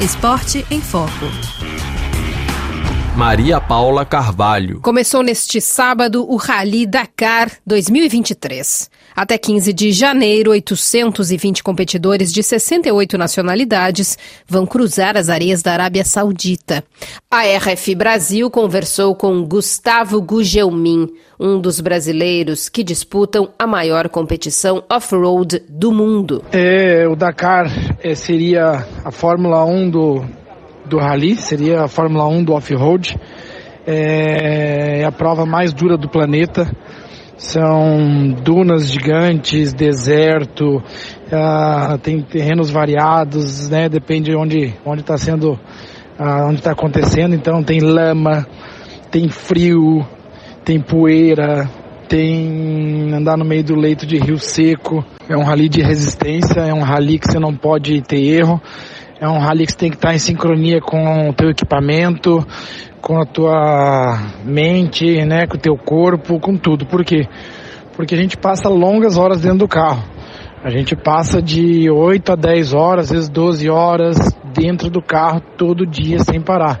Esporte em Foco. Maria Paula Carvalho. Começou neste sábado o Rally Dakar 2023. Até 15 de janeiro, 820 competidores de 68 nacionalidades vão cruzar as areias da Arábia Saudita. A RF Brasil conversou com Gustavo Gugelmin, um dos brasileiros que disputam a maior competição off-road do mundo. É, o Dakar é, seria a Fórmula 1 do, do Rally, seria a Fórmula 1 do off-road. É, é a prova mais dura do planeta. São dunas gigantes, deserto, uh, tem terrenos variados, né? Depende de onde onde está sendo, uh, onde está acontecendo. Então tem lama, tem frio, tem poeira, tem andar no meio do leito de rio seco. É um rally de resistência, é um rally que você não pode ter erro. É um rally que você tem que estar em sincronia com o teu equipamento, com a tua mente, né, com o teu corpo, com tudo. Por quê? Porque a gente passa longas horas dentro do carro. A gente passa de 8 a 10 horas, às vezes 12 horas dentro do carro todo dia sem parar.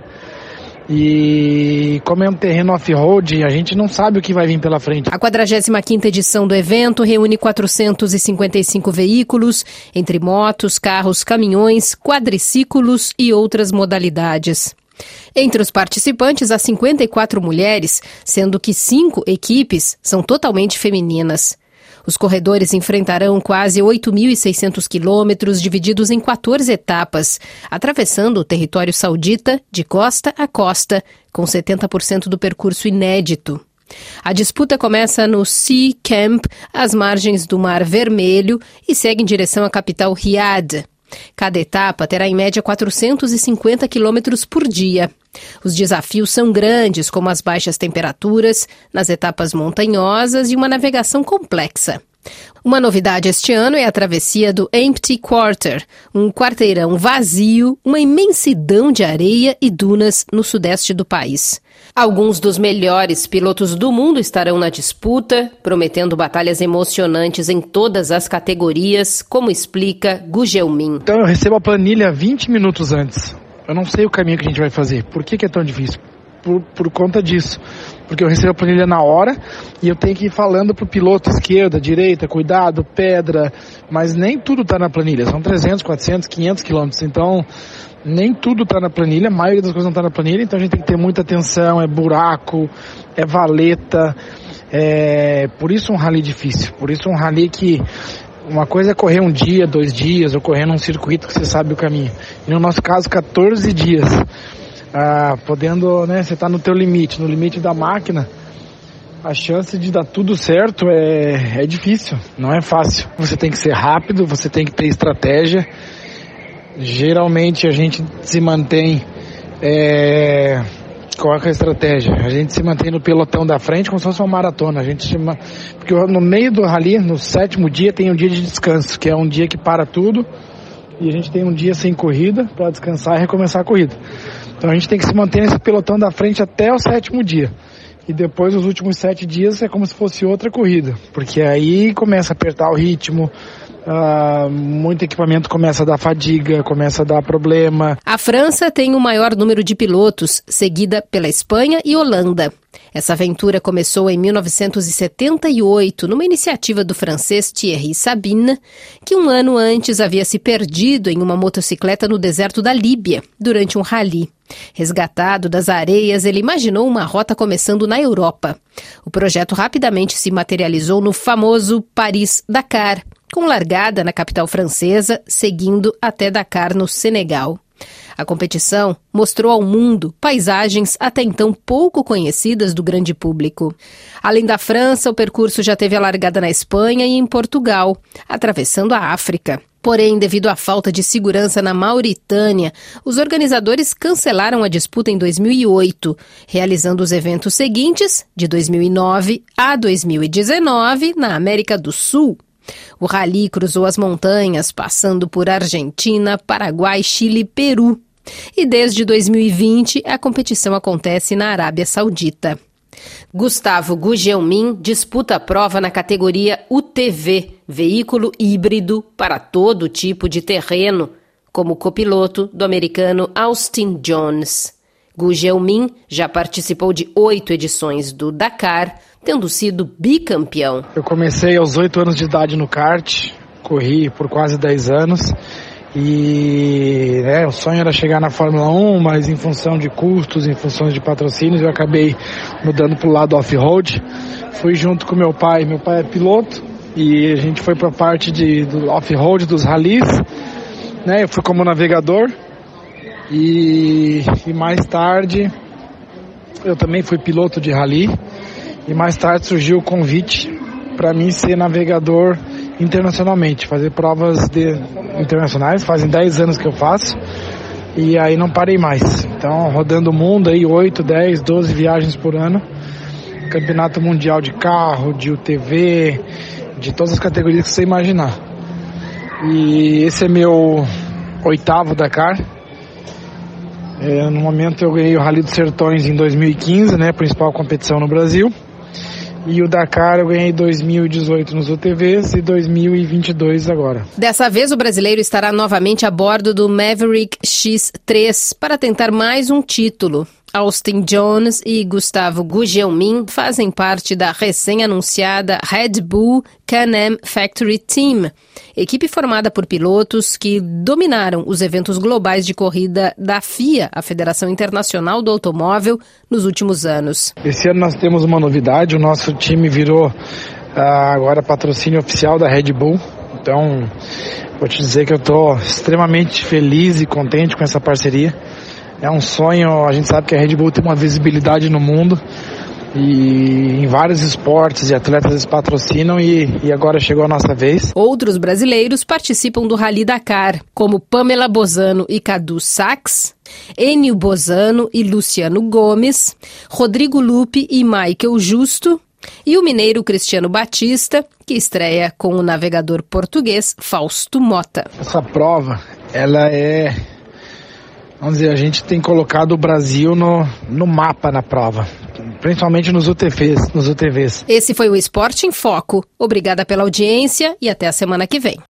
E como é um terreno off-road, a gente não sabe o que vai vir pela frente. A 45ª edição do evento reúne 455 veículos, entre motos, carros, caminhões, quadriciclos e outras modalidades. Entre os participantes há 54 mulheres, sendo que cinco equipes são totalmente femininas. Os corredores enfrentarão quase 8.600 quilômetros divididos em 14 etapas, atravessando o território saudita de costa a costa, com 70% do percurso inédito. A disputa começa no Sea Camp, às margens do Mar Vermelho, e segue em direção à capital Riad. Cada etapa terá em média 450 quilômetros por dia. Os desafios são grandes, como as baixas temperaturas, nas etapas montanhosas e uma navegação complexa. Uma novidade este ano é a travessia do Empty Quarter, um quarteirão vazio, uma imensidão de areia e dunas no sudeste do país. Alguns dos melhores pilotos do mundo estarão na disputa, prometendo batalhas emocionantes em todas as categorias, como explica Gugelmin. Então eu recebo a planilha 20 minutos antes. Eu não sei o caminho que a gente vai fazer. Por que, que é tão difícil? Por, por conta disso. Porque eu recebo a planilha na hora e eu tenho que ir falando pro piloto esquerda, direita, cuidado, pedra, mas nem tudo está na planilha, são 300, 400, 500 quilômetros, então nem tudo está na planilha, a maioria das coisas não está na planilha, então a gente tem que ter muita atenção, é buraco, é valeta, é por isso um rally difícil, por isso um rally que uma coisa é correr um dia, dois dias, ou correr num circuito que você sabe o caminho. E no nosso caso, 14 dias ah, podendo, né, você tá no teu limite, no limite da máquina, a chance de dar tudo certo é, é difícil, não é fácil. Você tem que ser rápido, você tem que ter estratégia. Geralmente a gente se mantém. É, qual é a estratégia? A gente se mantém no pelotão da frente como se fosse uma maratona. A gente chama, porque no meio do rally, no sétimo dia, tem um dia de descanso, que é um dia que para tudo e a gente tem um dia sem corrida para descansar e recomeçar a corrida. Então a gente tem que se manter nesse pelotão da frente até o sétimo dia. E depois, os últimos sete dias, é como se fosse outra corrida. Porque aí começa a apertar o ritmo, Uh, muito equipamento começa a dar fadiga, começa a dar problema. A França tem o maior número de pilotos, seguida pela Espanha e Holanda. Essa aventura começou em 1978, numa iniciativa do francês Thierry Sabine, que um ano antes havia se perdido em uma motocicleta no deserto da Líbia, durante um rally. Resgatado das areias, ele imaginou uma rota começando na Europa. O projeto rapidamente se materializou no famoso Paris-Dakar, com largada na capital francesa, seguindo até Dakar, no Senegal. A competição mostrou ao mundo paisagens até então pouco conhecidas do grande público. Além da França, o percurso já teve a largada na Espanha e em Portugal, atravessando a África. Porém, devido à falta de segurança na Mauritânia, os organizadores cancelaram a disputa em 2008, realizando os eventos seguintes, de 2009 a 2019, na América do Sul. O rally cruzou as montanhas, passando por Argentina, Paraguai, Chile e Peru. E desde 2020, a competição acontece na Arábia Saudita. Gustavo Gugelmin disputa a prova na categoria UTV, veículo híbrido para todo tipo de terreno, como copiloto do americano Austin Jones. Gu Jeomin já participou de oito edições do Dakar, tendo sido bicampeão. Eu comecei aos oito anos de idade no kart, corri por quase dez anos e né, o sonho era chegar na Fórmula 1, mas em função de custos, em função de patrocínios, eu acabei mudando para o lado off-road. Fui junto com meu pai, meu pai é piloto, e a gente foi para a parte de, do off-road, dos ralis. Né, eu fui como navegador e, e mais tarde eu também fui piloto de rally. E mais tarde surgiu o convite para mim ser navegador internacionalmente, fazer provas de, internacionais. Fazem 10 anos que eu faço e aí não parei mais. Então, rodando o mundo aí, 8, 10, 12 viagens por ano. Campeonato mundial de carro, de UTV, de todas as categorias que você imaginar. E esse é meu oitavo Dakar. É, no momento eu ganhei o Rally dos Sertões em 2015, né, principal competição no Brasil. E o Dakar eu ganhei 2018 nos UTVs e 2022 agora. Dessa vez o brasileiro estará novamente a bordo do Maverick X3 para tentar mais um título. Austin Jones e Gustavo Gugelmin fazem parte da recém-anunciada Red Bull Can-Am Factory Team, equipe formada por pilotos que dominaram os eventos globais de corrida da FIA, a Federação Internacional do Automóvel, nos últimos anos. Esse ano nós temos uma novidade, o nosso time virou uh, agora patrocínio oficial da Red Bull. Então, vou te dizer que eu estou extremamente feliz e contente com essa parceria é um sonho, a gente sabe que a Red Bull tem uma visibilidade no mundo e em vários esportes e atletas eles patrocinam e, e, agora chegou a nossa vez. Outros brasileiros participam do Rally Dakar, como Pamela Bozano e Cadu Sachs, Enio Bozano e Luciano Gomes, Rodrigo Lupe e Michael Justo, e o mineiro Cristiano Batista, que estreia com o navegador português Fausto Mota. Essa prova, ela é vamos dizer, a gente tem colocado o Brasil no, no mapa na prova, principalmente nos UTVs, nos UTVs. Esse foi o Esporte em Foco. Obrigada pela audiência e até a semana que vem.